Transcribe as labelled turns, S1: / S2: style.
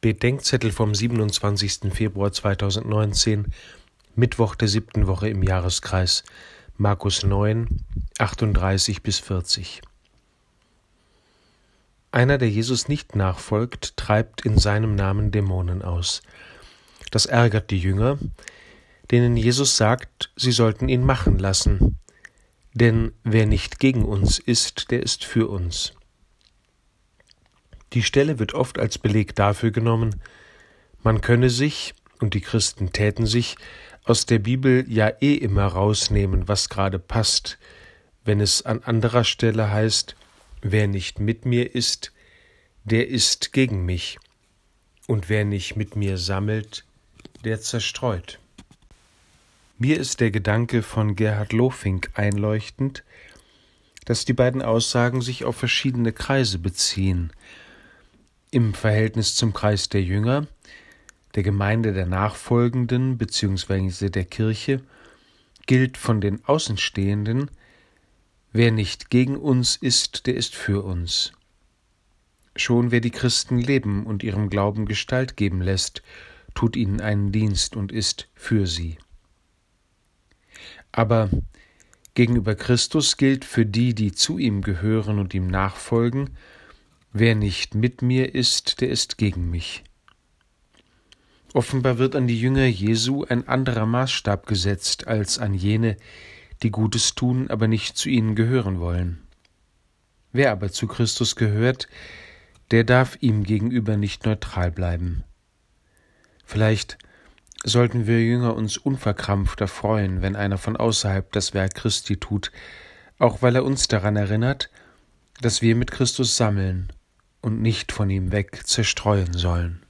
S1: Bedenkzettel vom 27. Februar 2019, Mittwoch der siebten Woche im Jahreskreis, Markus 9, 38 bis 40. Einer, der Jesus nicht nachfolgt, treibt in seinem Namen Dämonen aus. Das ärgert die Jünger, denen Jesus sagt, sie sollten ihn machen lassen, denn wer nicht gegen uns ist, der ist für uns. Die Stelle wird oft als Beleg dafür genommen, man könne sich, und die Christen täten sich, aus der Bibel ja eh immer rausnehmen, was gerade passt, wenn es an anderer Stelle heißt, wer nicht mit mir ist, der ist gegen mich, und wer nicht mit mir sammelt, der zerstreut. Mir ist der Gedanke von Gerhard Lofink einleuchtend, dass die beiden Aussagen sich auf verschiedene Kreise beziehen, im Verhältnis zum Kreis der Jünger, der Gemeinde der Nachfolgenden bzw. der Kirche, gilt von den Außenstehenden, wer nicht gegen uns ist, der ist für uns. Schon wer die Christen leben und ihrem Glauben Gestalt geben lässt, tut ihnen einen Dienst und ist für sie. Aber gegenüber Christus gilt für die, die zu ihm gehören und ihm nachfolgen, Wer nicht mit mir ist, der ist gegen mich. Offenbar wird an die Jünger Jesu ein anderer Maßstab gesetzt als an jene, die Gutes tun, aber nicht zu ihnen gehören wollen. Wer aber zu Christus gehört, der darf ihm gegenüber nicht neutral bleiben. Vielleicht sollten wir Jünger uns unverkrampfter freuen, wenn einer von außerhalb das Werk Christi tut, auch weil er uns daran erinnert, dass wir mit Christus sammeln und nicht von ihm weg zerstreuen sollen.